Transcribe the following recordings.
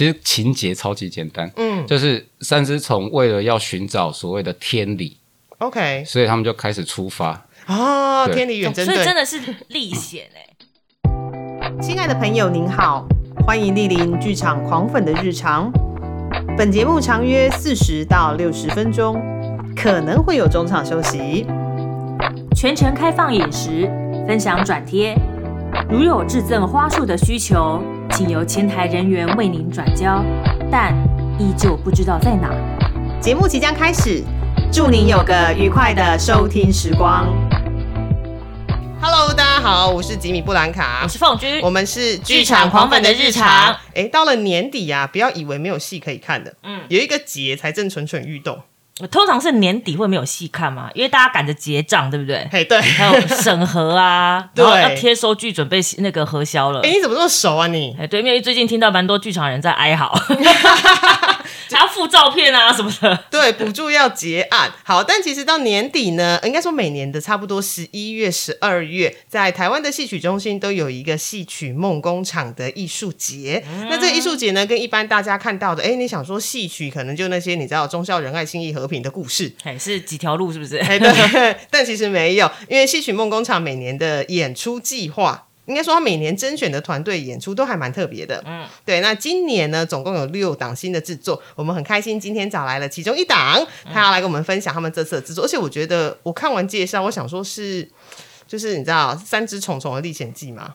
其实情节超级简单，嗯，就是三只虫为了要寻找所谓的天理，OK，所以他们就开始出发。哦，天理远征队，所以真的是历险哎。亲爱的朋友您好，欢迎莅临剧场狂粉的日常。本节目长约四十到六十分钟，可能会有中场休息，全程开放饮食，分享转贴。如有致赠花束的需求，请由前台人员为您转交，但依旧不知道在哪。节目即将开始，祝您有个愉快的收听时光。Hello，大家好，我是吉米布兰卡，我是凤君，我们是剧场狂粉的日常。哎，到了年底呀，不要以为没有戏可以看的，嗯，有一个节才正蠢蠢欲动。通常是年底会没有戏看嘛，因为大家赶着结账，对不对？嘿，对，还有审核啊，对，要贴收据，准备那个核销了。哎，你怎么这么熟啊你？哎，对，因为最近听到蛮多剧场人在哀嚎。还要附照片啊什么的，对，补助要结案。好，但其实到年底呢，应该说每年的差不多十一月、十二月，在台湾的戏曲中心都有一个戏曲梦工厂的艺术节。那这个艺术节呢，跟一般大家看到的，哎，你想说戏曲可能就那些你知道忠孝仁爱、信义和平的故事，哎，是几条路是不是？哎，对，但其实没有，因为戏曲梦工厂每年的演出计划。应该说，他每年甄选的团队演出都还蛮特别的。嗯，对。那今年呢，总共有六档新的制作，我们很开心，今天找来了其中一档，他要来跟我们分享他们这次的制作。而且我觉得，我看完介绍，我想说是，就是你知道《三只虫虫的历险记》吗？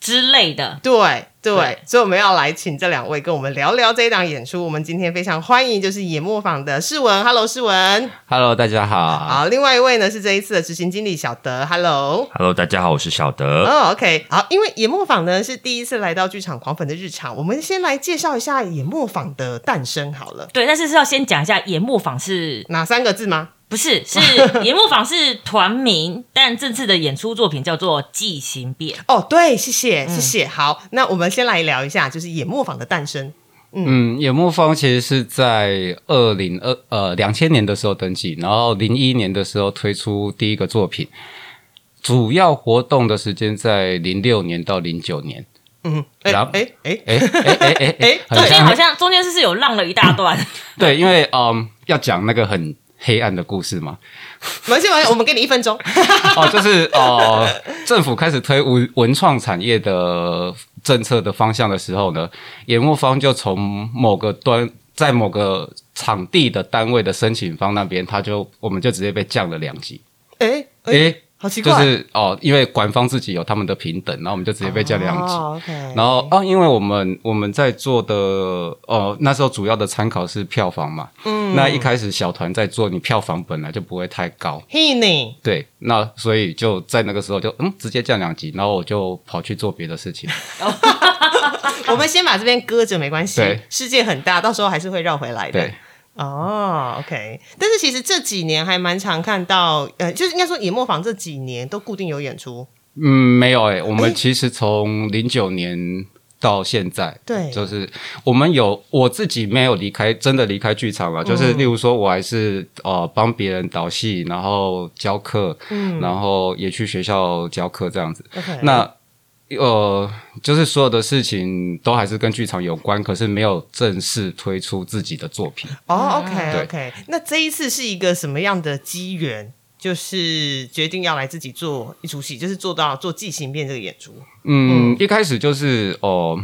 之类的，对对，所以我们要来请这两位跟我们聊聊这一档演出。我们今天非常欢迎，就是演磨坊的世文，Hello，世文，Hello，大家好。好，另外一位呢是这一次的执行经理小德，Hello，Hello，大家好，我是小德。哦，OK，好，因为演磨坊呢是第一次来到剧场狂粉的日常，我们先来介绍一下演磨坊的诞生好了。对，但是是要先讲一下演磨坊是哪三个字吗？不是，是演磨坊是团名，但这次的演出作品叫做《记形变》。哦，对，谢谢，谢谢。好，那我们先来聊一下，就是演磨坊的诞生。嗯，演磨坊其实是在二零二呃两千年的时候登记，然后零一年的时候推出第一个作品，主要活动的时间在零六年到零九年。嗯，然后哎哎哎哎哎哎，中间好像中间是是有浪了一大段。对，因为嗯要讲那个很。黑暗的故事吗？没关系，我们给你一分钟。哦，就是哦，政府开始推文文创产业的政策的方向的时候呢，研磨方就从某个端，在某个场地的单位的申请方那边，他就我们就直接被降了两级。哎哎。好奇怪，就是哦，因为官方自己有他们的平等，然后我们就直接被降两级。OK，然后啊，因为我们我们在做的哦，那时候主要的参考是票房嘛。嗯。那一开始小团在做，你票房本来就不会太高。嘿呢。对，那所以就在那个时候就嗯，直接降两级，然后我就跑去做别的事情。我们先把这边搁着，没关系。世界很大，到时候还是会绕回来的。对。哦，OK，但是其实这几年还蛮常看到，呃，就是应该说野磨坊这几年都固定有演出。嗯，没有哎，我们其实从零九年到现在，对，就是我们有我自己没有离开，真的离开剧场了。就是例如说，我还是呃帮别人导戏，然后教课，嗯，然后也去学校教课这样子。OK，那。呃，就是所有的事情都还是跟剧场有关，可是没有正式推出自己的作品。哦，OK，OK，那这一次是一个什么样的机缘？就是决定要来自己做一出戏，就是做到做即兴变这个演出。嗯，一开始就是哦，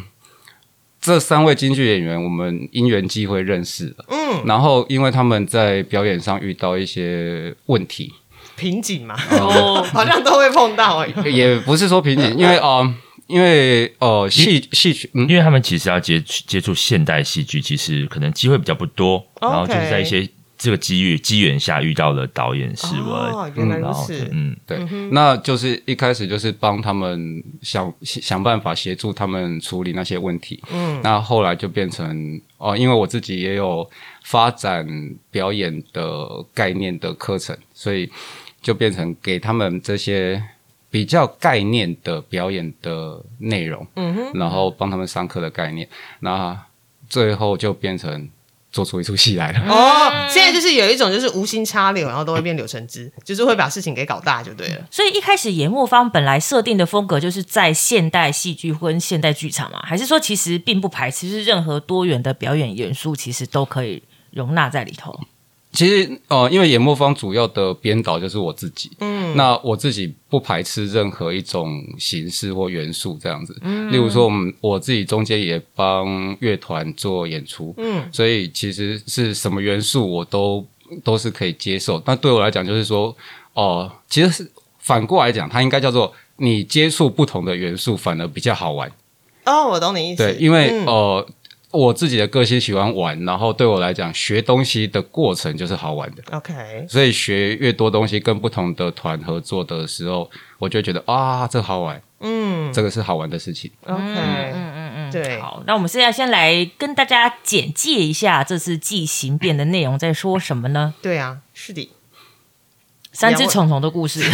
这三位京剧演员我们因缘机会认识了。嗯，然后因为他们在表演上遇到一些问题。瓶颈嘛，哦，好像都会碰到哎，也不是说瓶颈，因为哦，因为哦，戏戏曲，因为他们其实要接接触现代戏剧，其实可能机会比较不多，然后就是在一些这个机遇机缘下遇到了导演史文，原来如此，嗯，对，那就是一开始就是帮他们想想办法协助他们处理那些问题，嗯，那后来就变成哦，因为我自己也有发展表演的概念的课程，所以。就变成给他们这些比较概念的表演的内容，嗯哼，然后帮他们上课的概念，那最后就变成做出一出戏来了。哦，现在就是有一种就是无心插柳，然后都会变柳成汁，就是会把事情给搞大就对了。所以一开始野木方本来设定的风格就是在现代戏剧跟现代剧场嘛，还是说其实并不排斥，是任何多元的表演元素其实都可以容纳在里头。其实，呃，因为演播方主要的编导就是我自己，嗯，那我自己不排斥任何一种形式或元素这样子，嗯，例如说，我们我自己中间也帮乐团做演出，嗯，所以其实是什么元素我都都是可以接受。那对我来讲，就是说，哦，其实是反过来讲，它应该叫做你接触不同的元素反而比较好玩。哦，我懂你意思，对，因为呃。我自己的个性喜欢玩，然后对我来讲，学东西的过程就是好玩的。OK，所以学越多东西，跟不同的团合作的时候，我就觉得啊，这好玩。嗯，这个是好玩的事情。OK，嗯嗯嗯，对。好，那我们现在先来跟大家简介一下这次记形变的内容在说什么呢？对啊，是的。三只虫虫的故事，因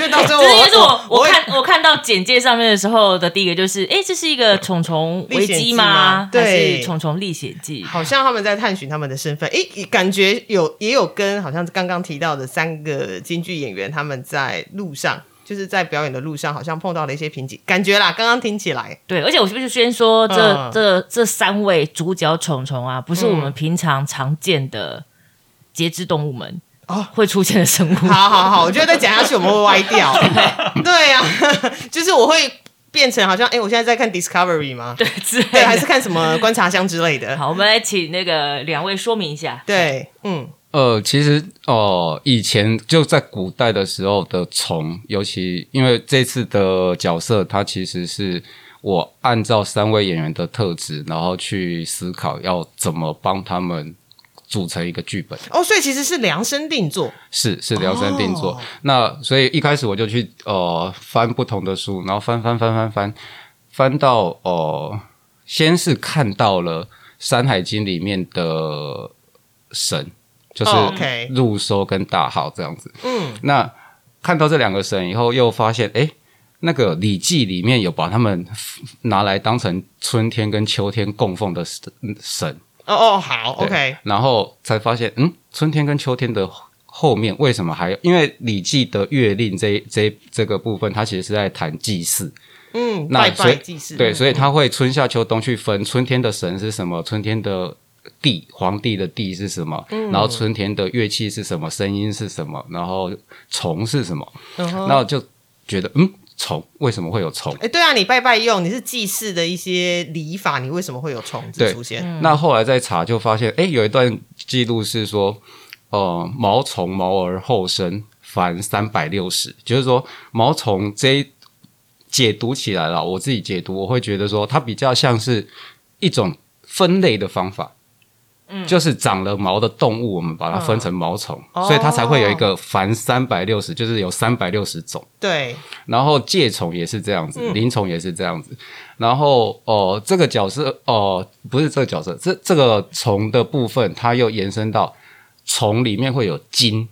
为到最后，这是我我看我看到简介上面的时候的第一个就是，哎，这是一个虫虫危机吗？对，虫虫历险记，好像他们在探寻他们的身份，哎，感觉有也有跟好像刚刚提到的三个京剧演员他们在路上，就是在表演的路上，好像碰到了一些瓶颈，感觉啦，刚刚听起来，对，而且我是不是先说这这这三位主角虫虫啊，不是我们平常常见的节肢动物们。哦，会出现的生物。好好好，我觉得再讲下去我们会 歪掉。对呀，就是我会变成好像，哎，我现在在看 Discovery 吗？对，对，还是看什么观察箱之类的。好，我们来请那个两位说明一下。对，嗯，呃，其实哦，以前就在古代的时候的虫，尤其因为这次的角色，它其实是我按照三位演员的特质，然后去思考要怎么帮他们。组成一个剧本哦，所以其实是量身定做，是是量身定做。那所以一开始我就去呃翻不同的书，然后翻翻翻翻翻翻到哦，先是看到了《山海经》里面的神，就是入收跟大号这样子。嗯，那看到这两个神以后，又发现哎，那个《礼记》里面有把他们拿来当成春天跟秋天供奉的神。哦哦，好，OK，然后才发现，嗯，春天跟秋天的后面为什么还有？因为《礼记》的月令这这这个部分，它其实是在谈祭祀，嗯，拜拜祭祀，对，所以他会春夏秋冬去分春天的神是什么，春天的地皇帝的地是什么，然后春天的乐器是什么，声音是什么，然后虫是什么，然后就觉得，嗯。虫为什么会有虫？哎，对啊，你拜拜用，你是祭祀的一些礼法，你为什么会有虫子出现？那后来再查就发现，哎，有一段记录是说，呃，毛虫毛而后生，凡三百六十，就是说毛虫这解读起来了，我自己解读，我会觉得说，它比较像是一种分类的方法。就是长了毛的动物，我们把它分成毛虫，所以它才会有一个凡三百六十，就是有三百六十种。对，然后介虫也是这样子，鳞虫也是这样子。然后哦，这个角色哦，不是这个角色，这这个虫的部分，它又延伸到虫里面会有筋。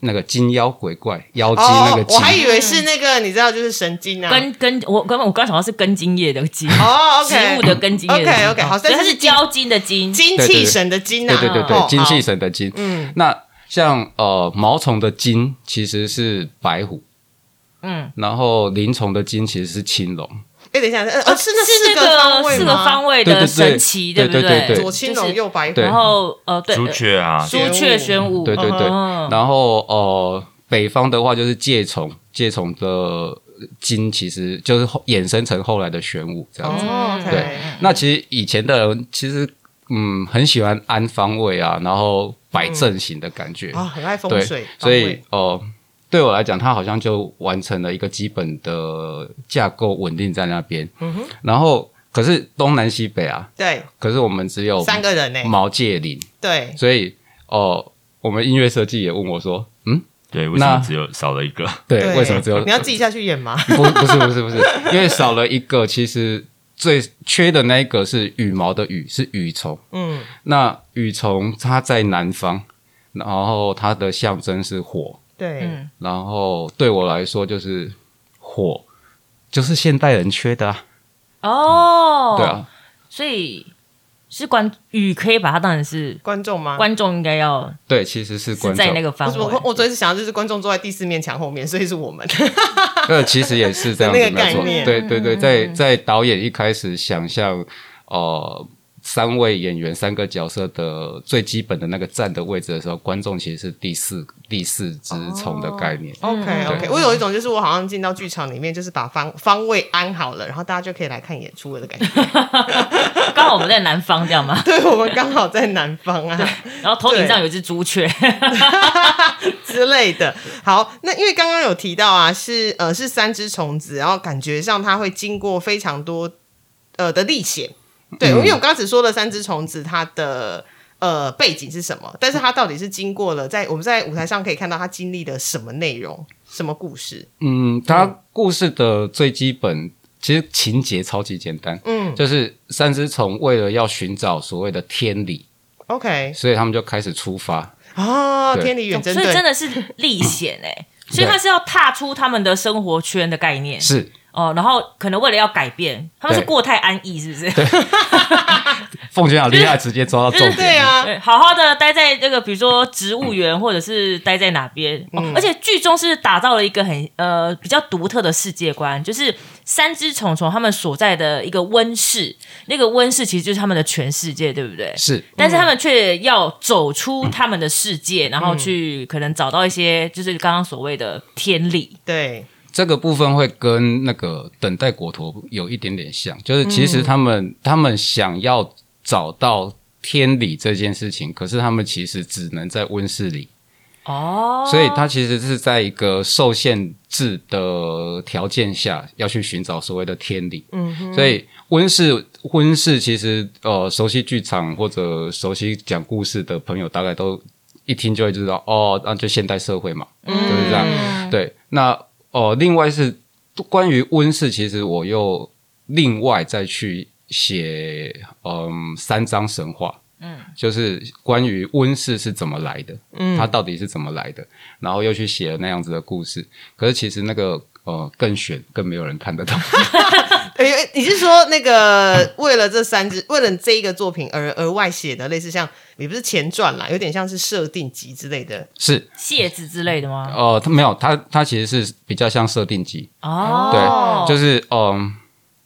那个金妖鬼怪妖精那个，我还以为是那个，你知道就是神经啊，根根我刚刚我刚想到是根茎叶的茎哦，OK，植物的根茎叶，OK OK，好，它是妖精的精，精气神的精啊，对对对对，精气神的精。嗯，那像呃毛虫的精其实是白虎，嗯，然后鳞虫的精其实是青龙。哎，等一下，呃，是那四个方位四个方位的神奇，对不对？左青龙，右白虎，然后呃，对，朱雀啊，朱雀玄武，对对对。然后呃，北方的话就是介虫，介虫的金其实就是衍生成后来的玄武这样子。对，那其实以前的人其实嗯很喜欢安方位啊，然后摆阵型的感觉啊，很爱风水，所以哦。对我来讲，它好像就完成了一个基本的架构，稳定在那边。嗯哼。然后，可是东南西北啊，对。可是我们只有三个人呢，毛介林。对。所以，哦，我们音乐设计也问我说：“嗯，对，为什么只有少了一个？对，为什么只有？你要自己下去演吗？不，不是，不是，不是，因为少了一个，其实最缺的那一个是羽毛的羽，是羽虫。嗯。那羽虫它在南方，然后它的象征是火。对，然后对我来说就是火，就是现代人缺的啊哦。对啊，所以是观雨可以把它当成是观众吗？观众应该要对，其实是是观众，在那个范我我围。我昨天是想到就是观众坐在第四面墙后面，所以是我们。呃，其实也是这样那子，没错。个概念对对对，在在导演一开始想象，呃。三位演员、三个角色的最基本的那个站的位置的时候，观众其实是第四第四只虫的概念。OK OK，我有一种就是我好像进到剧场里面，就是把方方位安好了，然后大家就可以来看演出了的感觉。刚好我们在南方这样吗？对，我们刚好在南方啊 然后头顶上有一只朱雀，之类的。好，那因为刚刚有提到啊，是呃是三只虫子，然后感觉上它会经过非常多呃的历险。对，因为我刚刚只说了三只虫子它的。呃，背景是什么？但是它到底是经过了在我们在舞台上可以看到它经历了什么内容、什么故事？嗯，它故事的最基本其实情节超级简单，嗯就是三只虫为了要寻找所谓的天理，，OK，所以他们就开始出发。哦，天理远征队，所以真的是历险哎，所以它是要踏出他们的生活圈的概念是哦，然后可能为了要改变，他们是对。过太安逸，是不是？凤娟好厉害，直接抓到重点。对啊，对，好好的待在这个，比如说植物园，或者是待在哪边、哦而且剧中是打造了一个很呃比较独特的世界观，就是三只虫虫他们所在的一个温室，那个温室其实就是他们的全世界，对不对？是。但是他们却要走出他们的世界，然后去可能找到一些就是刚刚所谓的天理。对，这个部分会跟那个等待果陀有一点点像，就是其实他们、他们想要找到天理这件事情，可是他们其实只能在温室里，哦，所以他其实是在一个受限制的条件下要去寻找所谓的天理。嗯，所以温室温室其实呃，熟悉剧场或者熟悉讲故事的朋友，大概都一听就会知道哦，那就现代社会嘛，就是这样。对，那哦、另外是关于温室，其实我又另外再去写嗯三章神话。嗯，就是关于温室是怎么来的，嗯，它到底是怎么来的，然后又去写了那样子的故事。可是其实那个呃更玄，更没有人看得懂。诶、诶你是说那个为了这三只，为了这一个作品而额外写的，类似像也不是前传啦，有点像是设定集之类的。是蟹子之类的吗？哦，他没有，他他其实是比较像设定集，哦，对，就是嗯，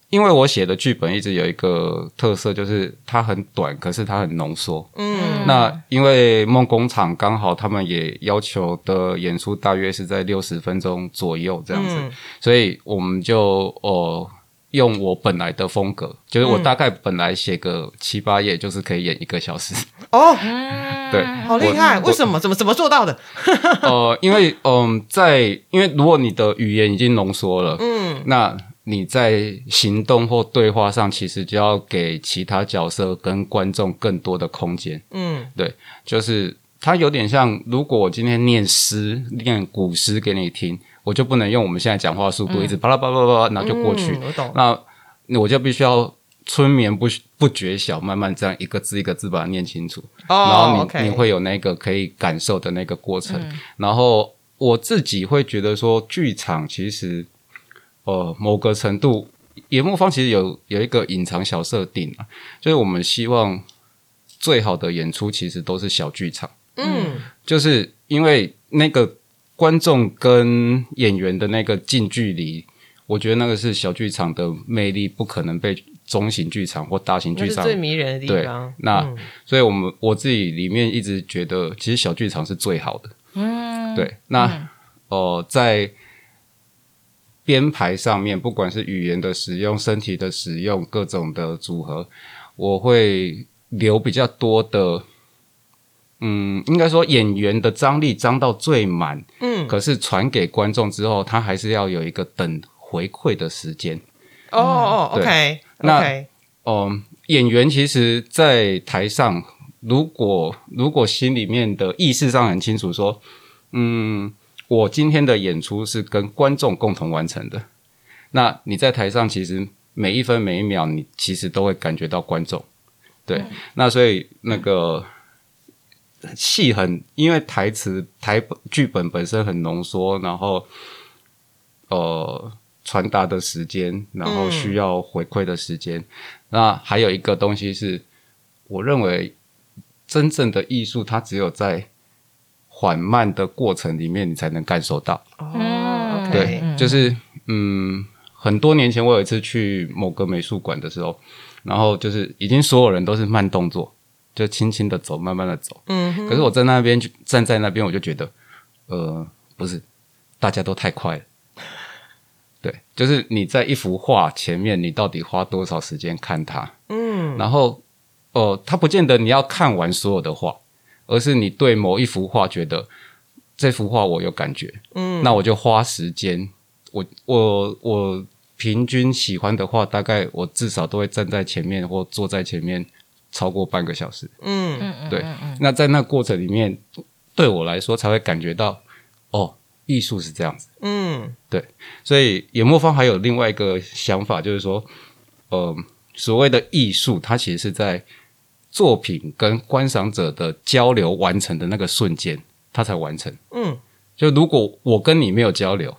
因为我写的剧本一直有一个特色，就是它很短，可是它很浓缩。嗯，那因为梦工厂刚好他们也要求的演出大约是在六十分钟左右这样子，嗯所以我们就哦。用我本来的风格，就是我大概本来写个七八页，就是可以演一个小时。哦，对，好厉害！为什么？怎么怎么做到的？呃，因为嗯，在因为如果你的语言已经浓缩了，嗯，那你在行动或对话上，其实就要给其他角色跟观众更多的空间。嗯，对，就是它有点像，如果我今天念诗、念古诗给你听，我就不能用我们现在讲话速度，一直巴拉巴拉巴拉，然后就过去。嗯我懂。那我就必须要春眠不不觉晓，慢慢这样一个字一个字把它念清楚。哦然哦后你、你会有那个可以感受的那个过程。然后我自己会觉得说，剧场其实呃某个程度，野木方其实有有一个隐藏小设定啊，就是我们希望最好的演出其实都是小剧场，嗯就是因为那个观众跟演员的那个近距离。我觉得那个是小剧场的魅力，不可能被中型剧场或大型剧场最迷人的地对方。，那、嗯所以我们我自己里面一直觉得，其实小剧场是最好的。嗯，对。那哦、呃在编排上面，不管是语言的使用、身体的使用、各种的组合，我会留比较多的。嗯，应该说演员的张力张到最满，嗯，可是传给观众之后，他还是要有一个等回馈的时间。哦哦，OK 那哦、演员其实，在台上，如果如果心里面的意识上很清楚，说，嗯，我今天的演出是跟观众共同完成的，那你在台上其实每一分每一秒，你其实都会感觉到观众。对，那所以那个戏很，因为台词台剧本本身很浓缩，然后呃传达的时间，然后需要回馈的时间。那还有一个东西是，我认为真正的艺术，它只有在缓慢的过程里面，你才能感受到。哦对，就是嗯，很多年前我有一次去某个美术馆的时候，然后就是已经所有人都是慢动作，就轻轻的走，慢慢的走。嗯可是我在那边就站在那边，我就觉得，呃，不是，大家都太快了。对，就是你在一幅画前面，你到底花多少时间看它？嗯，然后，哦、它不见得你要看完所有的画，而是你对某一幅画觉得这幅画我有感觉，嗯，那我就花时间。我我我平均喜欢的画，大概我至少都会站在前面或坐在前面超过半个小时。嗯对，那在那过程里面，对我来说才会感觉到，哦，艺术是这样子。嗯对所以野莫方还有另外一个想法，就是说，呃，所谓的艺术，它其实是在作品跟观赏者的交流完成的那个瞬间，它才完成。嗯，就如果我跟你没有交流，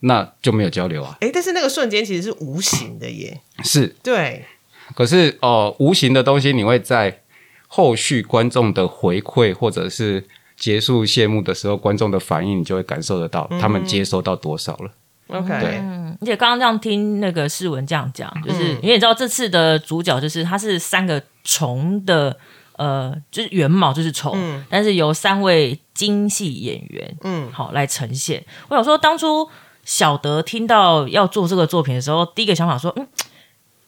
那就没有交流啊。哎，但是那个瞬间其实是无形的耶。是，对，可是哦、呃无形的东西，你会在后续观众的回馈，或者是结束谢幕的时候，观众的反应，你就会感受得到他们接收到多少了。OK，对。嗯，而且刚刚这样听那个世文这样讲，就是、因为你知道这次的主角就是他是三个虫的，呃，就是原貌就是虫，嗯。但是由三位京戏演员，嗯。好来呈现。我想说，当初小德听到要做这个作品的时候，第一个想法说，嗯。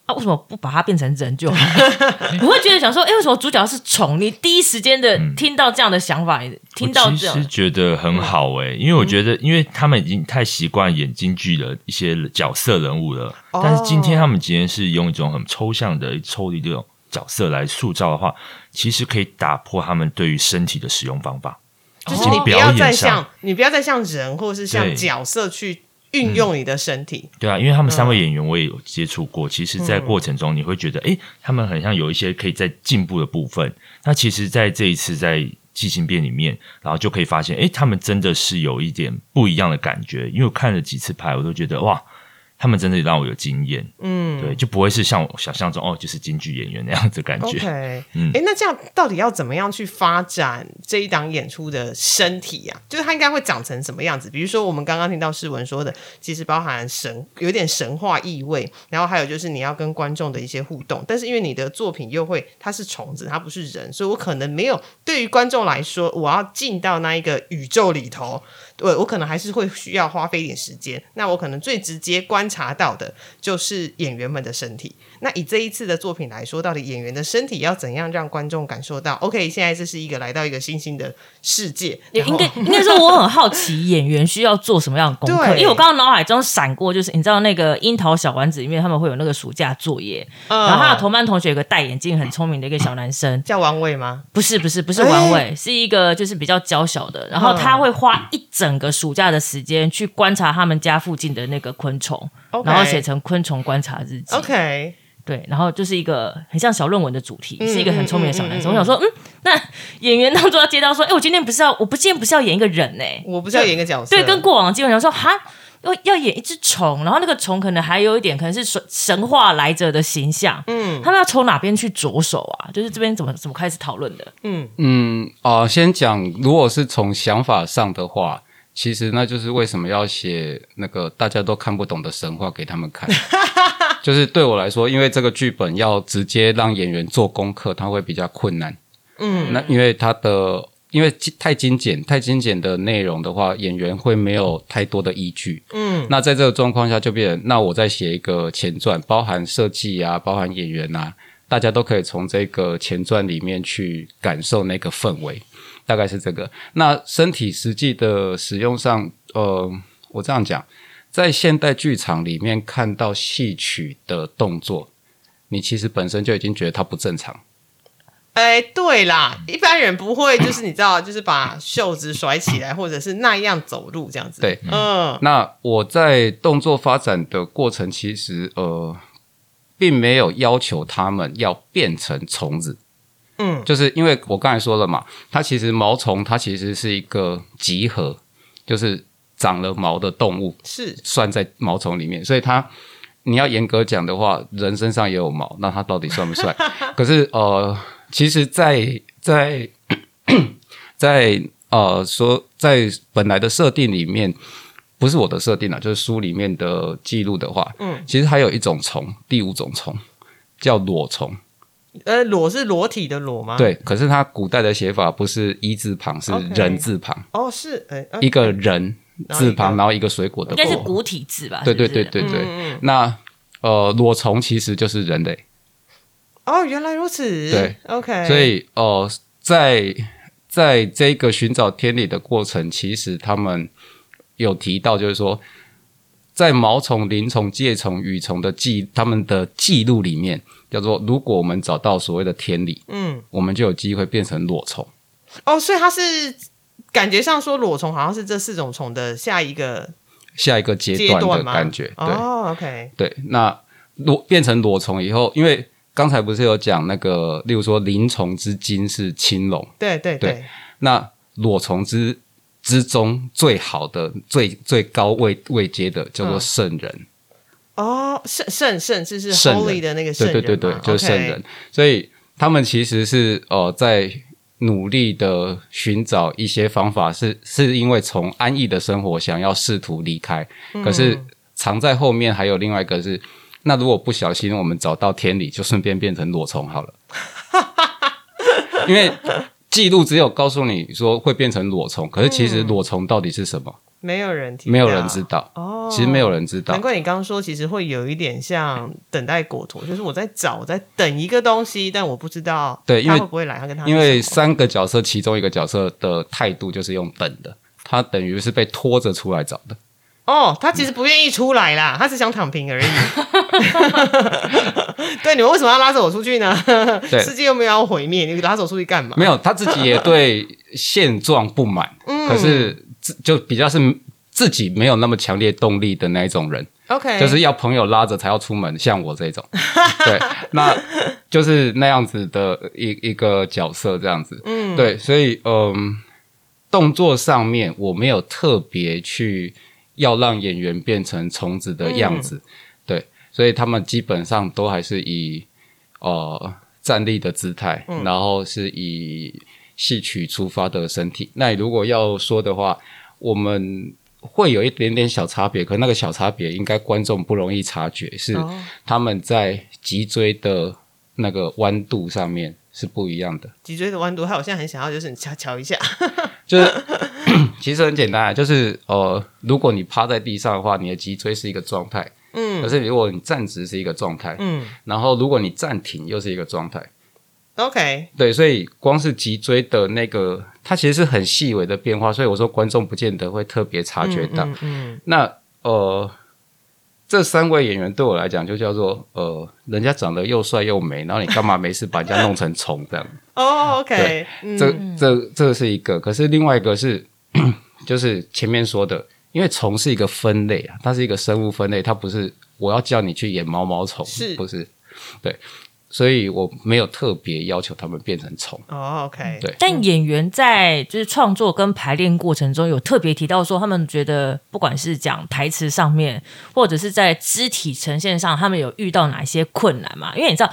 啊，为什么不把它变成人就好？我会觉得想说，哎、为什么主角是虫？你第一时间的听到这样的想法，听到这样实觉得很好诶、因为我觉得，因为他们已经太习惯演京剧的一些角色人物了，哦但是今天他们今天是用一种很抽象的、抽离的这种角色来塑造的话，其实可以打破他们对于身体的使用方法。就是你不要再像你不要再像人或者是像角色去运用你的身体。对啊，因为他们三位演员我也有接触过，其实，在过程中你会觉得，哎、他们很像有一些可以在进步的部分。那其实，在这一次在即兴变里面，然后就可以发现，哎，他们真的是有一点不一样的感觉。因为我看了几次拍，我都觉得哇，他们真的让我有惊艳。嗯对，就不会是像我想象中哦，就是京剧演员那样子感觉。OK，哎、嗯那这样到底要怎么样去发展这一档演出的身体呀、就是它应该会长成什么样子？比如说我们刚刚听到世文说的，其实包含神有点神话意味，然后还有就是你要跟观众的一些互动，但是因为你的作品又会它是虫子，它不是人，所以我可能没有对于观众来说，我要进到那一个宇宙里头，对我可能还是会需要花费一点时间。那我可能最直接观察到的就是演员们的身体。那以这一次的作品来说，到底演员的身体要怎样让观众感受到？OK，现在这是一个来到一个新兴的世界，也应该应该说，我很好奇演员需要做什么样的功课，因为我刚刚脑海中闪过，就是你知道那个樱桃小丸子里面他们会有那个暑假作业，嗯。然后他的同班同学有个戴眼镜很聪明的一个小男生，叫王伟吗？不是不是不是王伟，是一个就是比较娇小的，然后他会花一整个暑假的时间去观察他们家附近的那个昆虫。然后写成昆虫观察日记。OK，对，然后就是一个很像小论文的主题，嗯是一个很聪明的小男生。嗯嗯嗯我想说，嗯，那演员当中要接到说，哎，我今天不是要，我不今天不是要演一个人呢、我不是要演一个角色，对，跟过往的基本上说，哈，要要演一只虫，然后那个虫可能还有一点可能是神神话来者的形象，嗯，他们要从哪边去着手啊？就是这边怎么怎么开始讨论的？嗯嗯啊、先讲，如果是从想法上的话，其实那就是为什么要写那个大家都看不懂的神话给他们看。就是对我来说，因为这个剧本要直接让演员做功课，它会比较困难。嗯，那因为它的因为太精简、太精简的内容的话，演员会没有太多的依据。嗯，那在这个状况下，就变成那我再写一个前传，包含设计啊，包含演员啊，大家都可以从这个前传里面去感受那个氛围，大概是这个。那身体实际的使用上，呃，我这样讲，在现代剧场里面看到戏曲的动作，你其实本身就已经觉得它不正常。哎，对啦，一般人不会，就是你知道，就是把袖子甩起来，或者是那样走路这样子。对，嗯那我在动作发展的过程，其实呃，并没有要求他们要变成虫子，嗯就是因为我刚才说了嘛，它其实毛虫它其实是一个集合，就是长了毛的动物，是算在毛虫里面，所以它你要严格讲的话，人身上也有毛，那它到底算不算？可是呃，其实在，在在呃说在本来的设定里面，不是我的设定啊，就是书里面的记录的话，嗯，其实还有一种虫，第五种虫叫裸虫。呃，裸是裸体的裸吗？对，可是它古代的写法不是一字旁，是人字旁，哦，是，哎、呃一个人字旁，然然后一个水果的果。应该是古体字吧？对对对对对。嗯那呃，裸虫其实就是人类，哦，原来如此，对，OK，所以哦、呃在在这个寻找天理的过程，其实他们有提到，就是说，在毛虫、鳞虫、介虫、羽虫的记他们的记录里面，叫做如果我们找到所谓的天理，嗯，我们就有机会变成裸虫。哦，所以它是感觉上说裸虫好像是这四种虫的下一个下一个阶阶段？的感觉，对、哦，OK，对。那裸变成裸虫以后，因为刚才不是有讲那个，例如说鳞虫之精是青龙，对对对。对，那裸虫之之中最好的、最最高位位阶的叫做嗯。圣人，哦，圣圣圣就是 Holy 的那个圣对对对对，就是圣人。所以他们其实是呃在努力的寻找一些方法，是是因为从安逸的生活想要试图离开，嗯。可是藏在后面还有另外一个是。那如果不小心我们找到天理，就顺便变成裸虫好了，因为记录只有告诉你说会变成裸虫，可是其实裸虫到底是什么，没有人提，没有人知。道。哦，其实没有人知道难。怪你刚刚说，其实会有一点像等待果陀，就是我在找，我在等一个东西，但我不知道对因为他会不会来，他跟他因为三个角色其中一个角色的态度就是用等的，他等于是被拖着出来找的。哦，他其实不愿意出来啦，他只想躺平而已。对，你们为什么要拉着我出去呢？对世界又没有要毁灭，你拉着我出去干嘛？没有，他自己也对现状不满，嗯可是自就比较是自己没有那么强烈动力的那一种人，OK，就是要朋友拉着才要出门，像我这种，对，那就是那样子的一一个角色这样子，嗯，对，所以嗯，动作上面我没有特别去要让演员变成虫子的样子，嗯。对，所以他们基本上都还是以呃站立的姿态，嗯。然后是以戏曲出发的身体。那如果要说的话，我们会有一点点小差别，可那个小差别应该观众不容易察觉，是哦他们在脊椎的那个弯度上面是不一样的。脊椎的弯度，还有我现在很想要，就是你瞧瞧一下，就是 其实很简单啊，就是呃，如果你趴在地上的话，你的脊椎是一个状态，嗯可是如果你站直是一个状态，嗯然后如果你暂停又是一个状态，，OK，对，所以光是脊椎的那个，它其实是很细微的变化，所以我说观众不见得会特别察觉到。嗯嗯那呃，这三位演员对我来讲就叫做呃，人家长得又帅又美，然后你干嘛没事把人家弄成虫这样？哦，OK，嗯这这这是一个，可是另外一个是，就是前面说的，因为虫是一个分类啊，它是一个生物分类，它不是我要叫你去演毛毛虫，是不是？对，所以我没有特别要求他们变成虫。哦，OK，对但演员在就是创作跟排练过程中，有特别提到说，他们觉得不管是讲台词上面，或者是在肢体呈现上，他们有遇到哪些困难嘛？因为你知道。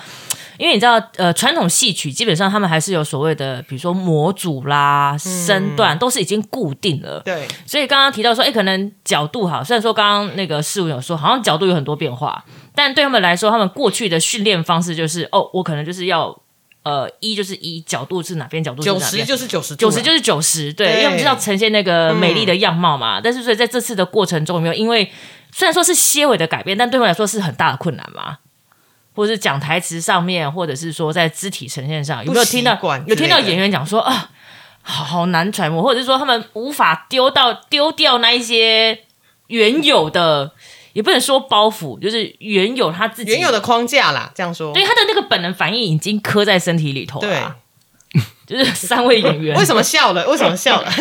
因为你知道，呃，传统戏曲基本上他们还是有所谓的，比如说模组啦、身段，都是已经固定了。对，所以刚刚提到说，哎，可能角度哈，虽然说刚刚那个事务有说，好像角度有很多变化，但对他们来说，他们过去的训练方式就是，哦，我可能就是要，呃，一就是一，角度是哪边，角度是九哪边。十就是九十，九十就是九十，对，因为我们就是要呈现那个美丽的样貌嘛。但是所以在这次的过程中，有没有因为虽然说是些微的改变，但对我来说是很大的困难嘛？或者是讲台词上面，或者是说在肢体呈现上，有没有听到有听到演员讲说啊，好好难揣摩，或者是说他们无法丢到丢掉那一些原有的，也不能说包袱，就是原有他自己原有的框架啦，这样说对，他的那个本能反应已经刻在身体里头了对。就是三位演员 为什么笑了？为什么笑了？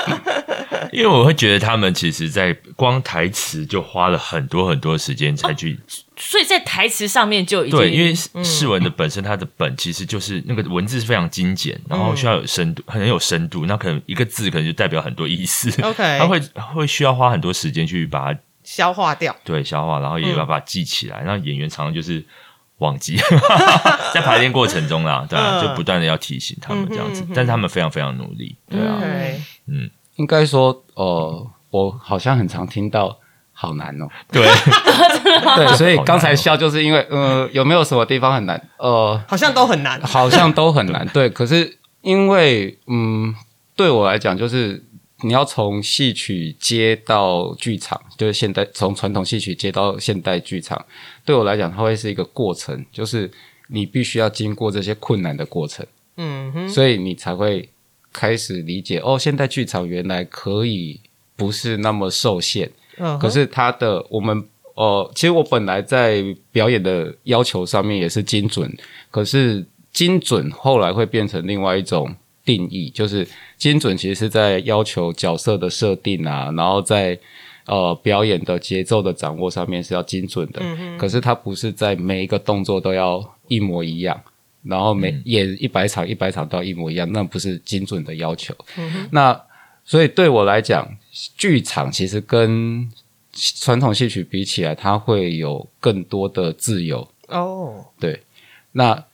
因为我会觉得他们其实，在光台词就花了很多很多时间才去、所以在台词上面就已经对，因为释文的本身它的本其实就是那个文字是非常精简，然后需要有深度，很有深度，那可能一个字可能就代表很多意思。OK 它会会需要花很多时间去把它消化掉，对消化，然后也要把它记起来。那演员常常就是忘记，在排练过程中啦，对啊，嗯。就不断的要提醒他们这样子嗯哼嗯哼，但是他们非常非常努力，对啊，对，嗯，应该说，呃，我好像很常听到好难哦。对，对，所以刚才笑就是因为，呃，有没有什么地方很难？呃，好像都很难。好像都很难。对，可是因为，嗯，对我来讲，就是你要从戏曲接到剧场，就是现代从传统戏曲接到现代剧场，对我来讲，它会是一个过程，就是你必须要经过这些困难的过程，嗯哼，所以你才会开始理解，哦，现代剧场原来可以不是那么受限。嗯可是他的我们呃，其实我本来在表演的要求上面也是精准，可是精准后来会变成另外一种定义，就是精准其实是在要求角色的设定啊，然后在呃表演的节奏的掌握上面是要精准的，可是它不是在每一个动作都要一模一样。然后每演一百场，一百场都要一模一样，那不是精准的要求。那所以对我来讲，剧场其实跟传统戏曲比起来，它会有更多的自由。哦，对，那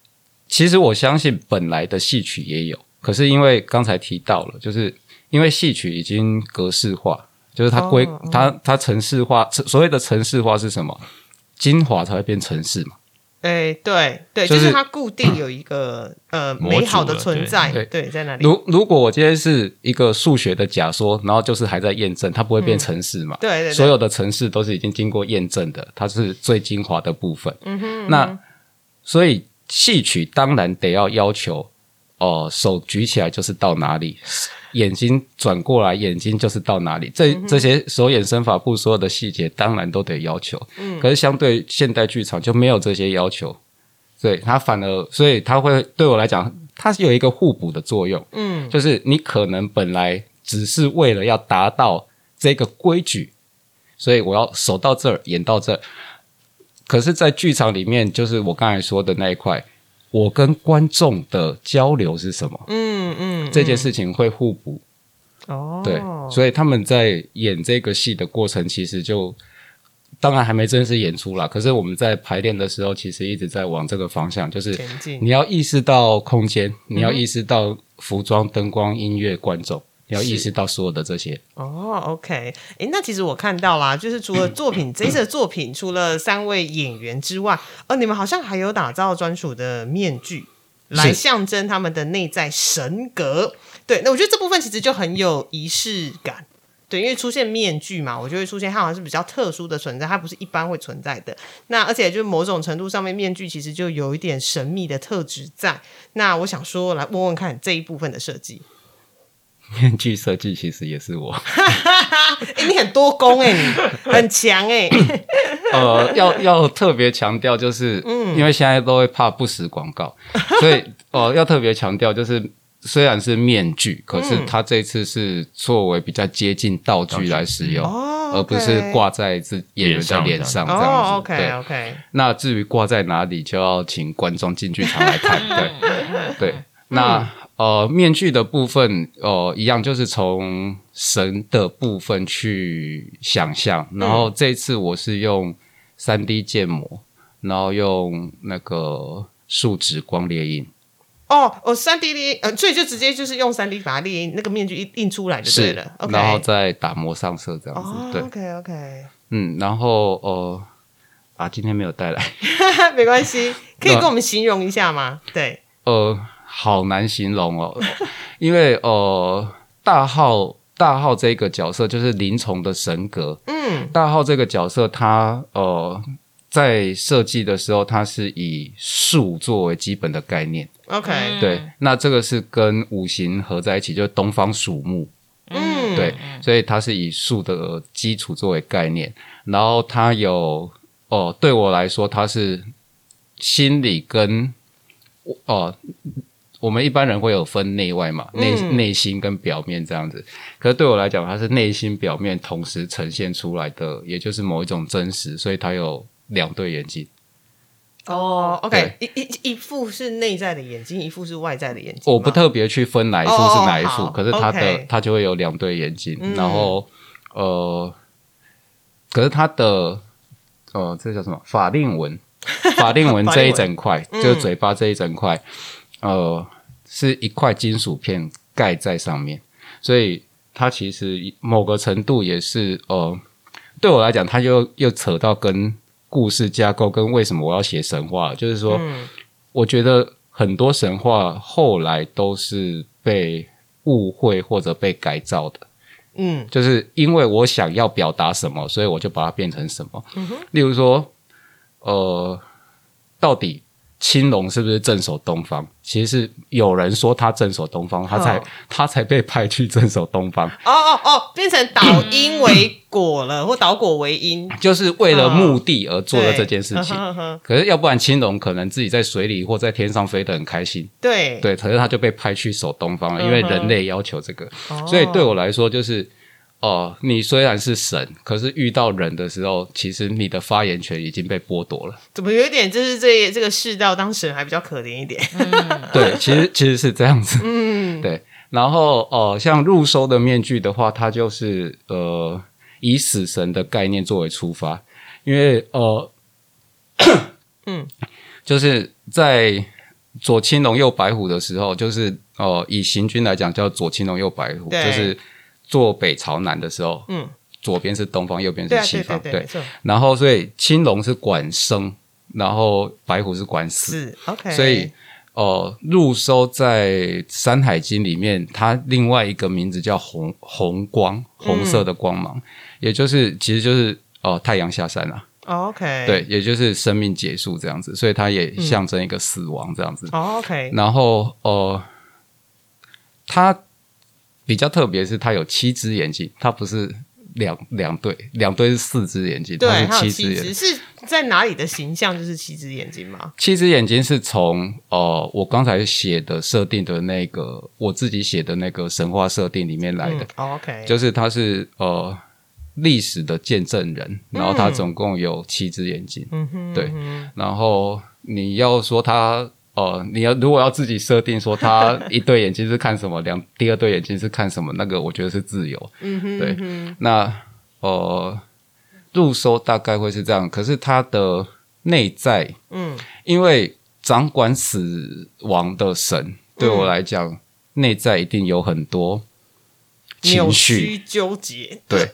其实我相信本来的戏曲也有，可是因为刚才提到了，就是因为戏曲已经格式化，就是它规、哦它它城市化，所谓的城市化是什么？精华才会变城市嘛。哎，对对，就就是是它固定有一个呃美好的存在，对对，在那里。如如果我今天是一个数学的假说，然后就是还在验证，它不会变城市嘛？对对对，所有的城市都是已经经过验证的，它是最精华的部分。嗯哼，那所以戏曲当然得要要求，哦、手举起来就是到哪里，眼睛转过来，眼睛就是到哪里。这这些手眼身法步所有的细节，当然都得要求。嗯可是相对现代剧场就没有这些要求，对它反而，所以它会对我来讲，它是有一个互补的作用。嗯就是你可能本来只是为了要达到这个规矩，所以我要手到这儿，演到这儿。可是，在剧场里面，就是我刚才说的那一块，我跟观众的交流是什么？嗯嗯，这件事情会互补，哦，对，所以他们在演这个戏的过程，其实就当然还没正式演出啦。可是我们在排练的时候，其实一直在往这个方向，就是你要意识到空间，你要意识到服装、灯光、音乐、观众，你要意识到所有的这些。哦，OK，诶，那其实我看到啦，就是除了作品这一次的作品，除了三位演员之外，呃，你们好像还有打造专属的面具，来象征他们的内在神格。对，那我觉得这部分其实就很有仪式感。对，因为出现面具嘛，我就会出现它好像是比较特殊的存在，它不是一般会存在的。那而且就是某种程度上面，面具其实就有一点神秘的特质在。那我想说，来问问看这一部分的设计。面具设计其实也是我，哎、你很多功哎、你 很强哎、呃，要要特别强调，就是因为现在都会怕不实广告，所以呃，要特别强调，就是虽然是面具，可是它这次是作为比较接近道具来使用，哦而不是挂在自演员的脸上这样子。哦，OK 对。OK，那至于挂在哪里，就要请观众进剧场来看。对。对，那呃，面具的部分，呃，一样就是从神的部分去想象。然后这一次我是用三 D 建模，然后用那个树脂光列印，哦哦，三 D 列，呃，所以就直接就是用三 D 把它列印，那个面具印印出来就对是了。然后再打磨上色这样子。哦对，，OK OK，嗯，然后呃，啊，今天没有带来。没关系，可以跟我们形容一下吗？对，呃，好难形容哦，因为呃，大号大号这个角色就是林从的神格。嗯，大号这个角色他，呃，在设计的时候，它是以树作为基本的概念。OK，对，那这个是跟五行合在一起，就是东方属木。嗯，对，所以它是以树的基础作为概念，然后它有哦，对我来说，它是心理跟哦，我们一般人会有分内外嘛，内嗯。内心跟表面这样子。可是对我来讲，它是内心表面同时呈现出来的，也就是某一种真实，所以它有两对眼睛。哦，OK，一一一副是内在的眼睛，一副是外在的眼睛。我不特别去分哪一副是哪一副，可是它的它就会有两对眼睛，嗯。然后呃，可是它的呃这叫什么？法令纹？法令纹这一整块，嗯。就是嘴巴这一整块，呃，是一块金属片盖在上面，所以它其实某个程度也是呃，对我来讲，它又又扯到跟故事架构跟为什么我要写神话，就是说，嗯我觉得很多神话后来都是被误会或者被改造的。嗯就是因为我想要表达什么，所以我就把它变成什么。嗯例如说，呃，到底青龙是不是镇守东方？其实是有人说他镇守东方，他才、哦。他才被派去镇守东方，哦哦哦，变成导因为果了，或导果为因。就是为了目的而做的对这件事情。呵呵呵可是要不然青龙可能自己在水里或在天上飞得很开心，对。对，可是他就被派去守东方了，因为人类要求这个。哦。所以对我来说，就是哦、你虽然是神，可是遇到人的时候，其实你的发言权已经被剥夺了。怎么有一点就是这这个世道当神还比较可怜一点？对，其实其实是这样子。嗯，对，然后哦、像入收的面具的话，它就是呃以死神的概念作为出发，因为呃，嗯，就是在左青龙右白虎的时候，就是呃以行军来讲叫左青龙右白虎，就是坐北朝南的时候，嗯，左边是东方，右边是西方，对然后所以青龙是管生，然后白虎是管死，是 OK，所以哦，入收在《山海经》里面，它另外一个名字叫红红光，红色的光芒，也就是其实就是哦太阳下山了、哦 OK，对，也就是生命结束这样子，所以它也象征一个死亡这样子。哦 OK，然后呃，它比较特别是它有七只眼睛，它不是两两对，两对是四只眼睛，它是七只眼睛。是在哪里的形象就是七只眼睛吗？七只眼睛是从呃我刚才写的设定的那个我自己写的那个神话设定里面来的，嗯哦 OK，就是他是呃历史的见证人，然后他总共有七只眼睛，嗯，对，然后你要说他。呃，你要如果要自己设定说他一对眼睛是看什么，两第二对眼睛是看什么，那个我觉得是自由。嗯嗯哼。那呃，入收大概会是这样，可是他的内在嗯，因为掌管死亡的神，对我来讲，内在一定有很多情绪，纠结，对，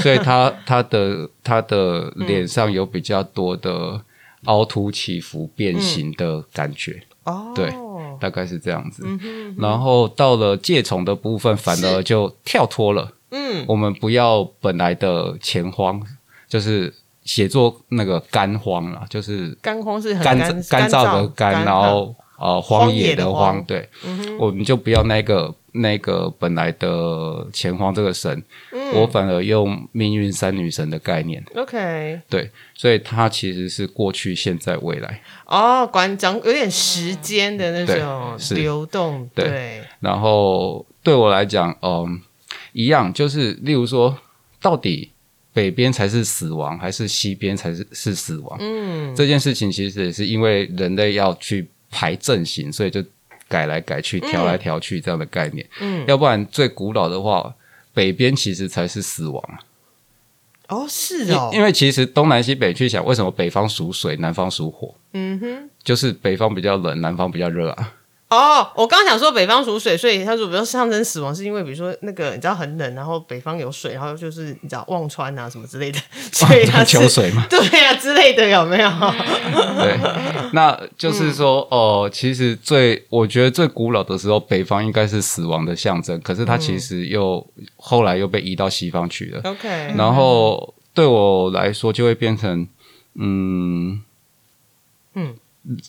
所以他他的他的脸上有比较多的凹凸起伏、变形的感觉，哦，对大概是这样子。嗯哼，然后到了介虫的部分，反而就跳脱了。嗯，我们不要本来的前荒，就是写作那个干荒啦，就是干荒是很干干干燥的干，干，然后呃荒野的荒对，嗯我们就不要那个那个本来的前荒这个神，嗯我反而用命运三女神的概念，OK，对，所以它其实是过去、现在、未来，哦，管讲有点时间的那种流动，对对，然后对我来讲，嗯，一样，就是例如说，到底北边才是死亡，还是西边才是是死亡？嗯，这件事情其实也是因为人类要去排阵型，所以就改来改去、调来调去这样的概念。嗯，要不然最古老的话，北边其实才是死亡啊。哦，是因哦，因为其实东南西北去想，为什么北方属水，南方属火？嗯哼。就是北方比较冷，南方比较热啊。哦，我刚刚想说北方属水，所以他说比如说象征死亡，是因为比如说那个你知道很冷，然后北方有水，然后就是你知道忘川啊什么之类的，所以它是求水嘛。对啊之类的有没有？对，那就是说，哦、其实最我觉得最古老的时候，北方应该是死亡的象征，可是它其实又、后来又被移到西方去了。OK，然后对我来说，就会变成，嗯嗯，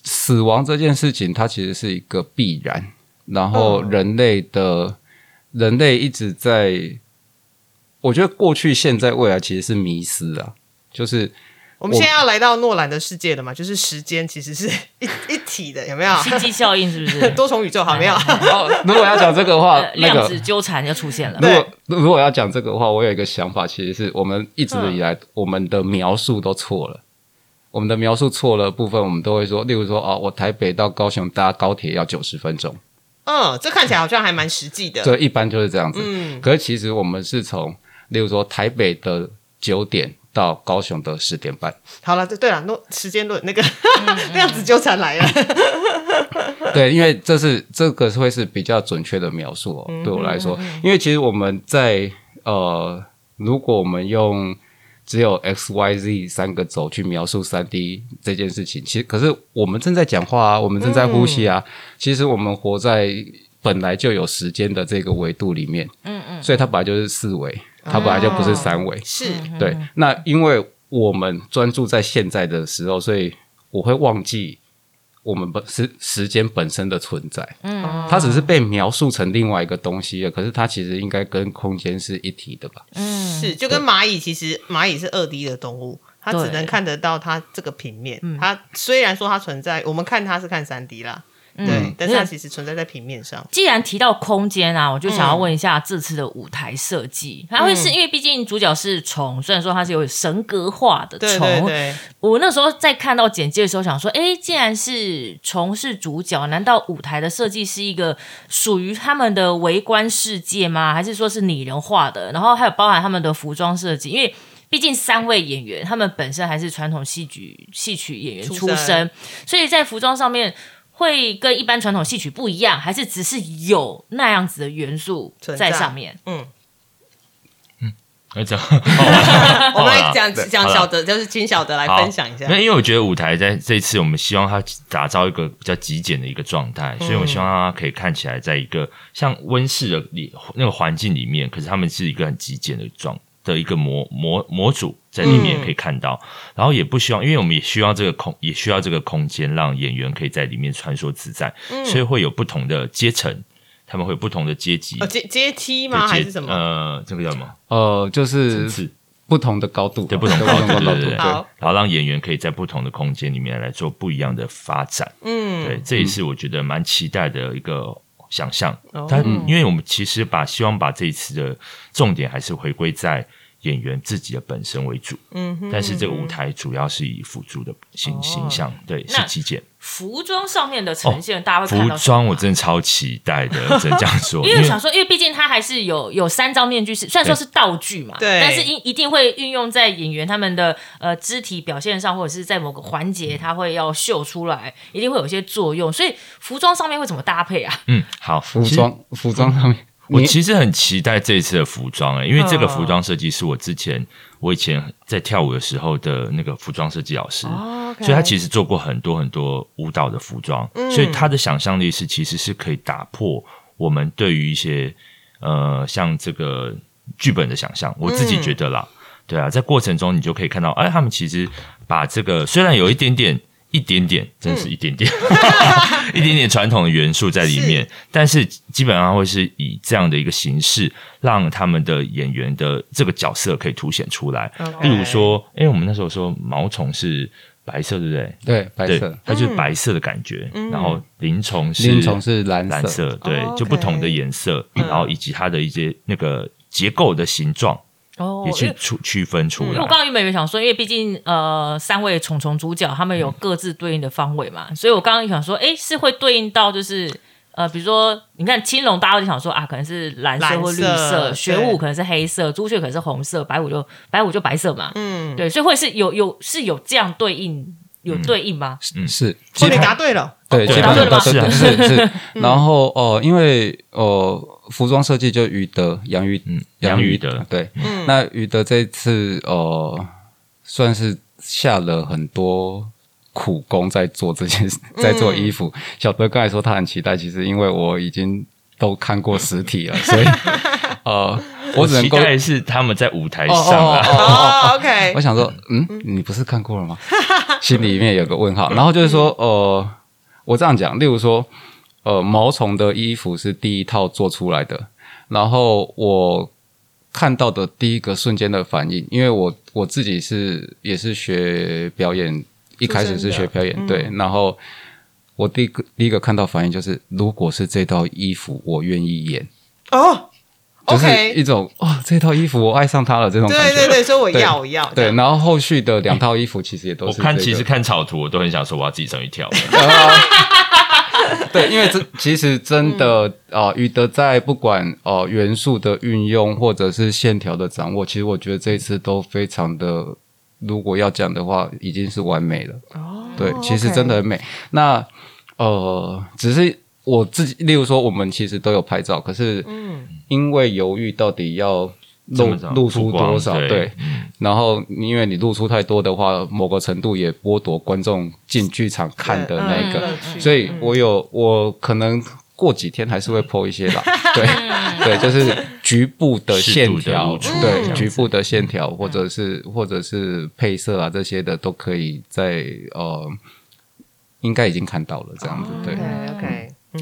死亡这件事情，它其实是一个必然。然后嗯人类的、人类一直在，我觉得过去、现在、未来其实是迷失啊，就是我们现在要来到诺兰的世界了嘛，就是时间其实是 一一体的，有没有？啊星际效应是不是？多重宇宙好没有？哦，如果要讲这个话呃，那个量子纠缠就出现了如。果如果要讲这个话，我有一个想法，其实是我们一直以来、嗯我们的描述都错了。我们的描述错了部分，我们都会说，例如说，哦，我台北到高雄搭高铁要九十分钟，嗯，这看起来好像还蛮实际的。对一般就是这样子。嗯可是其实我们是从，例如说台北的九点到高雄的十点半。好了，对对了，那时间论那个 那样子纠缠来了。对，因为这是这个会是比较准确的描述哦，对我来说，因为其实我们在呃，如果我们用只有 x y z 三个轴去描述三 D 这件事情，其实可是我们正在讲话啊，我们正在呼吸啊，其实我们活在本来就有时间的这个维度里面，嗯嗯，所以它本来就是四维，它本来就不是三维，是对。那因为我们专注在现在的时候，所以我会忘记。我们本是时间本身的存在，嗯，它只是被描述成另外一个东西了。可是它其实应该跟空间是一体的吧？嗯，是就跟蚂蚁，其实蚂蚁是二 D 的动物，它只能看得到它这个平面。它虽然说它存在，我们看它是看三 D 啦。对，但是它其实存在在平面上。既然提到空间啊，我就想要问一下这次的舞台设计，它会是因为毕竟主角是虫，虽然说它是有神格化的虫。我那时候在看到简介的时候，想说，哎，既然是虫是主角，难道舞台的设计是一个属于他们的围观世界吗？还是说是拟人化的？然后还有包含他们的服装设计，因为毕竟三位演员他们本身还是传统戏剧戏曲演员出身，所以在服装上面。会跟一般传统戏曲不一样，还是只是有那样子的元素在上面？嗯嗯，来讲，我们来讲讲小德，就是请小德来分享一下。那因为我觉得舞台在这一次，我们希望它打造一个比较极简的一个状态，所以我希望它可以看起来在一个像温室的里那个环境里面，可是他们是一个很极简的状。的一个模模模组在里面也可以看到，然后也不希望，因为我们也需要这个空，也需要这个空间，让演员可以在里面穿梭自在，所以会有不同的阶层，他们会有不同的阶级，阶阶梯吗？还是什么？呃，这个叫什么？呃，就是不同的高度，对，不同高度，对对对，然后让演员可以在不同的空间里面来做不一样的发展，嗯，对，这也是我觉得蛮期待的一个。想象，但因为我们其实把希望把这一次的重点还是回归在。演员自己的本身为主，嗯，但是这个舞台主要是以辅助的形形象，对，是极简。服装上面的呈现，大家会服装，我真的超期待的，只能这样说。因为想说，因为毕竟它还是有有三张面具，是虽然说是道具嘛，对，但是一一定会运用在演员他们的呃肢体表现上，或者是在某个环节，他会要秀出来，一定会有一些作用。所以服装上面会怎么搭配啊？嗯，好，服装服装上面。我其实很期待这一次的服装诶，因为这个服装设计是我之前我以前在跳舞的时候的那个服装设计老师，所以他其实做过很多很多舞蹈的服装，所以他的想象力是其实是可以打破我们对于一些呃像这个剧本的想象。我自己觉得啦，对啊，在过程中你就可以看到，哎，他们其实把这个虽然有一点点。一点点，真是一点点，一点点传统的元素在里面，但是基本上会是以这样的一个形式，让他们的演员的这个角色可以凸显出来。例如说，哎，我们那时候说毛虫是白色，对不对？对，白色，它就是白色的感觉。然后鳞虫是鳞虫是蓝蓝色，对，就不同的颜色，然后以及它的一些那个结构的形状。哦，也去区区分出来。我刚刚原本有想说，因为毕竟呃，三位虫虫主角他们有各自对应的方位嘛，所以我刚刚想说，哎，是会对应到就是呃，比如说你看青龙，大家就想说啊，可能是蓝色或绿色；玄武可能是黑色；朱雀可能是红色；白虎就白虎就白色嘛。嗯，对，所以会是有有是有这样对应有对应吗？嗯，是。哦，你答对了，对，答对了是是是。然后哦，因为哦。服装设计就于德杨于嗯杨于德对，那于德这次哦算是下了很多苦功在做这件事，在做衣服。小德刚才说他很期待，其实因为我已经都看过实体了，所以呃 我只能期待是他们在舞台上啊。OK，我想说嗯你不是看过了吗？心里面有个问号。然后就是说呃我这样讲，例如说。呃，毛虫的衣服是第一套做出来的，然后我看到的第一个瞬间的反应，因为我我自己是也是学表演，一开始是学表演，对，然后我第一个第一个看到反应就是，如果是这套衣服，我愿意演哦，就是一种哦，这套衣服我爱上它了这种感觉，对对对，所以我要我要，对，然后后续的两套衣服其实也都是，我看其实看草图，我都很想说我要自己上去跳。对，因为这其实真的啊，宇德在不管哦元素的运用或者是线条的掌握，其实我觉得这一次都非常的，如果要讲的话，已经是完美了。哦，对，其实真的很美。那呃，只是我自己，例如说，我们其实都有拍照，可是嗯，因为犹豫到底要。露露出多少？对，然后因为你露出太多的话，某个程度也剥夺观众进剧场看的那个，所以我有我可能过几天还是会剖一些啦。对对，就是局部的线条，对局部的线条，或者是或者是配色啊这些的，都可以在呃，应该已经看到了这样子。对，OK。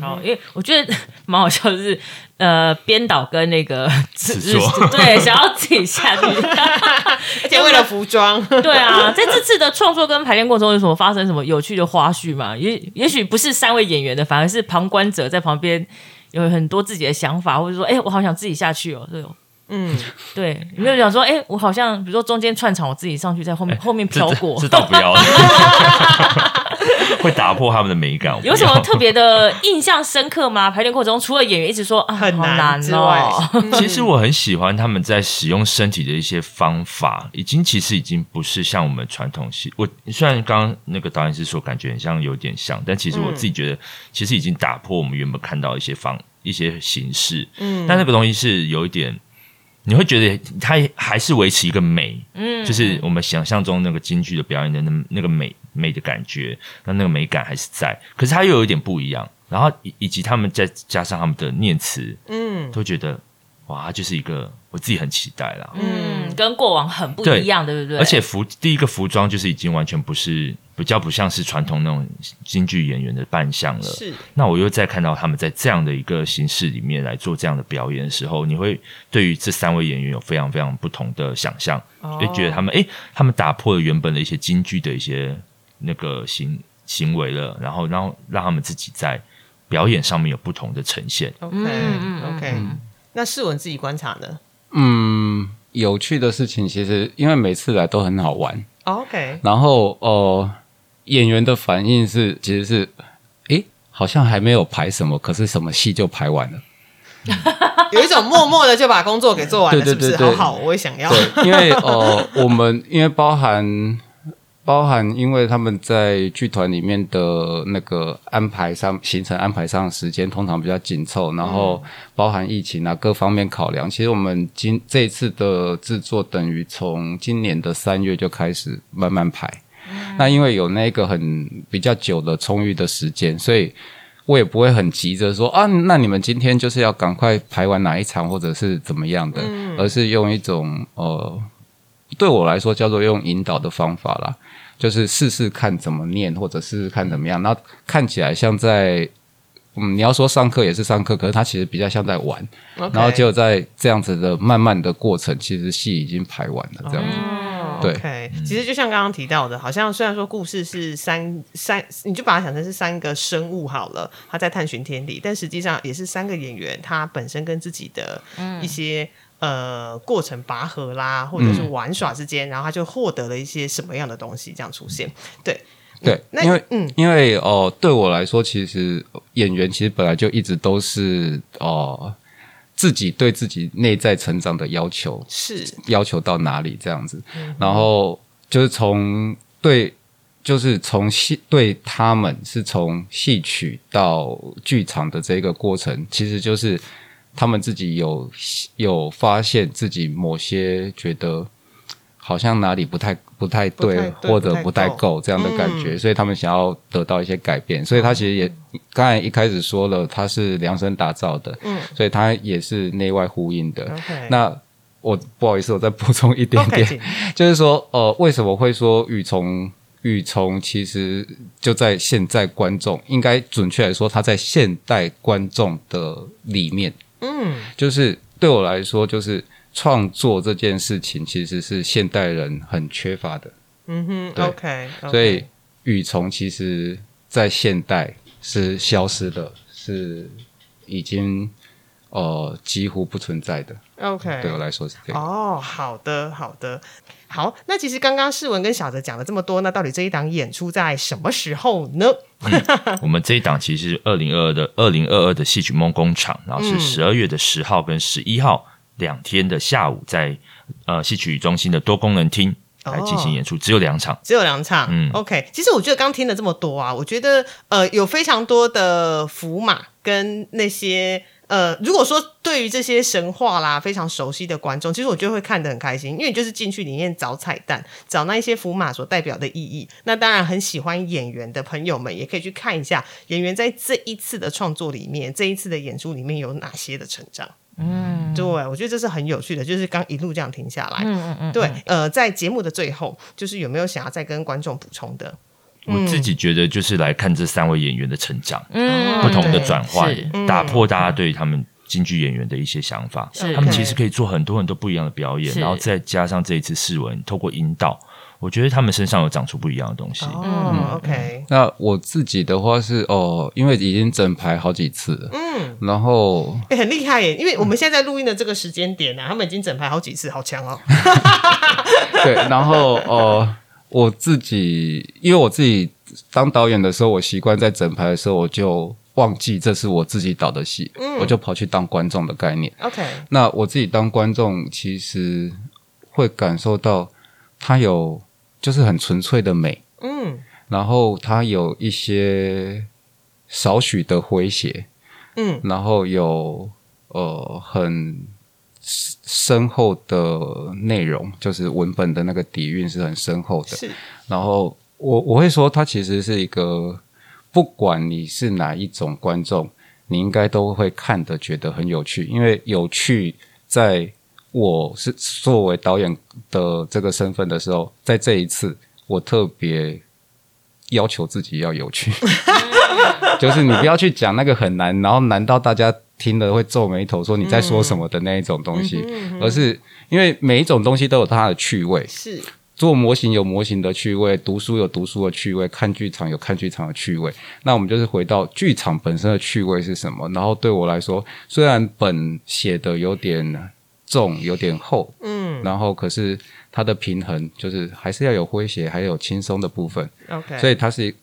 好，因为我觉得蛮好笑，就是呃，编导跟那个制作。对，想要自己下去，而且为了服装，对啊，在这次的创作跟排练过程中有什么发生什么有趣的花絮嘛？也也许不是三位演员的，反而是旁观者在旁边有很多自己的想法，或者说，哎，我好想自己下去哦，这种。嗯，对，有没有想说，哎，我好像比如说中间串场，我自己上去在后面后面飘过，这倒不要，会打破他们的美感。有什么特别的印象深刻吗？排练过程中，除了演员一直说啊很难之外，其实我很喜欢他们在使用身体的一些方法，已经其实已经不是像我们传统戏。我虽然刚刚那个导演是说感觉很像有点像，但其实我自己觉得，其实已经打破我们原本看到一些方一些形式。嗯，但那个东西是有一点。你会觉得它还是维持一个美，嗯，就是我们想象中那个京剧的表演的那那个美美的感觉，那那个美感还是在，可是它又有一点不一样，然后以以及他们再加上他们的念词，嗯，都觉得哇，就是一个。我自己很期待啦，嗯，跟过往很不一样，对不对？而且服第一个服装就是已经完全不是比较不像是传统那种京剧演员的扮相了。是，那我又再看到他们在这样的一个形式里面来做这样的表演的时候，你会对于这三位演员有非常非常不同的想象，就觉得他们哎，他们打破了原本的一些京剧的一些那个行行为了，然后然后让他们自己在表演上面有不同的呈现。OK OK，那世文自己观察呢？嗯，有趣的事情其实因为每次来都很好玩，OK。然后呃，演员的反应是其实是，诶，好像还没有排什么，可是什么戏就排完了，有一种默默的就把工作给做完了，是不是？好好，我也想要。对，因为呃，我们因为包含。包含，因为他们在剧团里面的那个安排上、行程安排上时间通常比较紧凑，然后包含疫情啊各方面考量，其实我们今这一次的制作等于从今年的三月就开始慢慢排。那因为有那个很比较久的充裕的时间，所以我也不会很急着说啊，那你们今天就是要赶快排完哪一场或者是怎么样的，而是用一种呃，对我来说叫做用引导的方法啦。就是试试看怎么念，或者试试看怎么样。那看起来像在，嗯，你要说上课也是上课，可是他其实比较像在玩。然后就在这样子的慢慢的过程，其实戏已经排完了这样子。对，其实就像刚刚提到的，好像虽然说故事是三三，你就把它想成是三个生物好了，他在探寻天地，但实际上也是三个演员他本身跟自己的一些。呃，过程拔河啦，或者是玩耍之间，然后他就获得了一些什么样的东西，这样出现。对对，因为嗯，因为哦，对我来说，其实演员其实本来就一直都是哦，自己对自己内在成长的要求是要求到哪里这样子，然后就是从对，就是从戏对他们是从戏曲到剧场的这个过程，其实就是。他们自己有有发现自己某些觉得好像哪里不太不太对，或者不太够这样的感觉，所以他们想要得到一些改变。所以他其实也刚才一开始说了，他是量身打造的，嗯，所以他也是内外呼应的。那我不好意思，我再补充一点点，就是说，呃，为什么会说雨虫？雨虫其实就在现在观众，应该准确来说，他在现代观众的里面。嗯，就是对我来说，就是创作这件事情其实是现代人很缺乏的。嗯哼，OK，所以雨虫其实在现代是消失的，是已经呃几乎不存在的。OK，对我来说是这样。哦，好的，好的，好。那其实刚刚世文跟小泽讲了这么多，那到底这一档演出在什么时候呢？我们这一档其实是二零二二的二零二二的戏曲梦工厂，然后是十二月的十号跟十一号两天的下午在，呃戏曲中心的多功能厅来进行演出，只有两场。只有两场，嗯 o k 其实我觉得刚听了这么多啊，我觉得呃有非常多的符码跟那些呃，如果说对于这些神话啦非常熟悉的观众，其实我就会看得很开心，因为你就是进去里面找彩蛋，找那一些符码所代表的意义。那当然很喜欢演员的朋友们也可以去看一下演员在这一次的创作里面，这一次的演出里面有哪些的成长。嗯，对，我觉得这是很有趣的，就是刚一路这样停下来，嗯嗯嗯，对，呃，在节目的最后，就是有没有想要再跟观众补充的？我自己觉得就是来看这三位演员的成长，嗯不同的对转换，打破大家对他们京剧演员的一些想法。是。他们其实可以做很多很多不一样的表演，然后再加上这一次试文，透过引导，我觉得他们身上有长出不一样的东西。哦，OK，那我自己的话是哦，因为已经整排好几次了，嗯，然后欸很厉害耶！因为我们现在在录音的这个时间点啊，他们已经整排好几次，好强哦。对，然后哦，我自己因为我自己当导演的时候，我习惯在整排的时候我就忘记这是我自己导的戏，我就跑去当观众的概念。OK，那我自己当观众，其实会感受到他有就是很纯粹的美，嗯。然后它有一些少许的诙谐，嗯。然后有呃很深深厚的内容，就是文本的那个底蕴是很深厚的。是。然后我我会说，它其实是一个，不管你是哪一种观众，你应该都会看的觉得很有趣，因为有趣在我是作为导演的这个身份的时候，在这一次我特别要求自己要有趣，就是你不要去讲那个很难，然后难到大家听了会皱眉头说你在说什么的那一种东西，而是因为每一种东西都有它的趣味，是，做模型有模型的趣味，读书有读书的趣味，看剧场有看剧场的趣味。那我们就是回到剧场本身的趣味是什么？然后对我来说，虽然本写的有点重，有点厚，嗯然后可是它的平衡就是还是要有诙谐，还有轻松的部分，，OK，所以它是。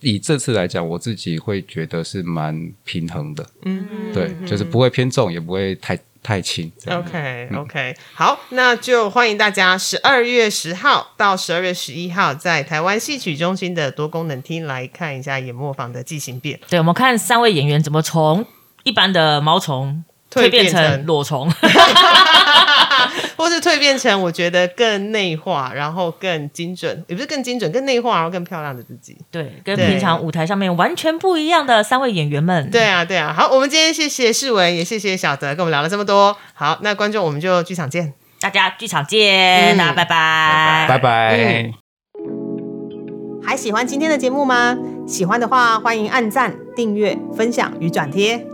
以这次来讲，我自己会觉得是蛮平衡的，嗯对，就是不会偏重，也不会太太轻。OK OK，好，那就欢迎大家十二月十号到十二月十一号在台湾戏曲中心的多功能厅来看一下演磨坊的《即兴变》。对，我们看三位演员怎么从一般的毛虫蜕变成成裸虫，或是蜕变成我觉得更内化，然后更精准，也不是更精准，更内化，然后更漂亮的自己。对，跟平常舞台上面完全不一样的三位演员们。对啊，对啊。好，我们今天谢谢世文，也谢谢小泽，跟我们聊了这么多。好，那观众我们就剧场见。大家剧场见，嗯大家拜拜，拜拜。还喜欢今天的节目吗？喜欢的话，欢迎按赞、订阅、分享与转贴。